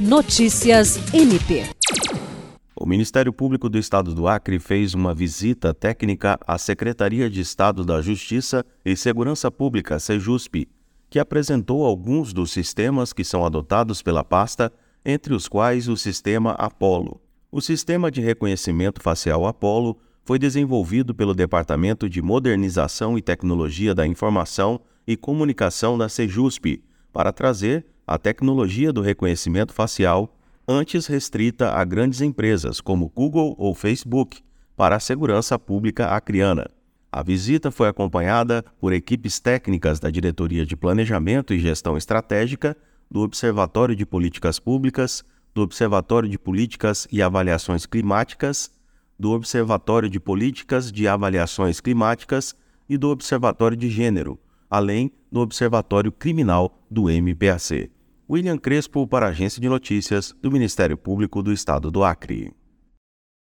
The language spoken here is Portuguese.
Notícias MP. O Ministério Público do Estado do Acre fez uma visita técnica à Secretaria de Estado da Justiça e Segurança Pública, SEJUSP, que apresentou alguns dos sistemas que são adotados pela pasta, entre os quais o sistema Apollo. O sistema de reconhecimento facial Apollo foi desenvolvido pelo Departamento de Modernização e Tecnologia da Informação e Comunicação da SEJUSP para trazer a tecnologia do reconhecimento facial, antes restrita a grandes empresas como Google ou Facebook, para a segurança pública acriana. A visita foi acompanhada por equipes técnicas da Diretoria de Planejamento e Gestão Estratégica, do Observatório de Políticas Públicas, do Observatório de Políticas e Avaliações Climáticas, do Observatório de Políticas de Avaliações Climáticas e do Observatório de Gênero, além do Observatório Criminal do MPAC. William Crespo para a Agência de Notícias do Ministério Público do Estado do Acre.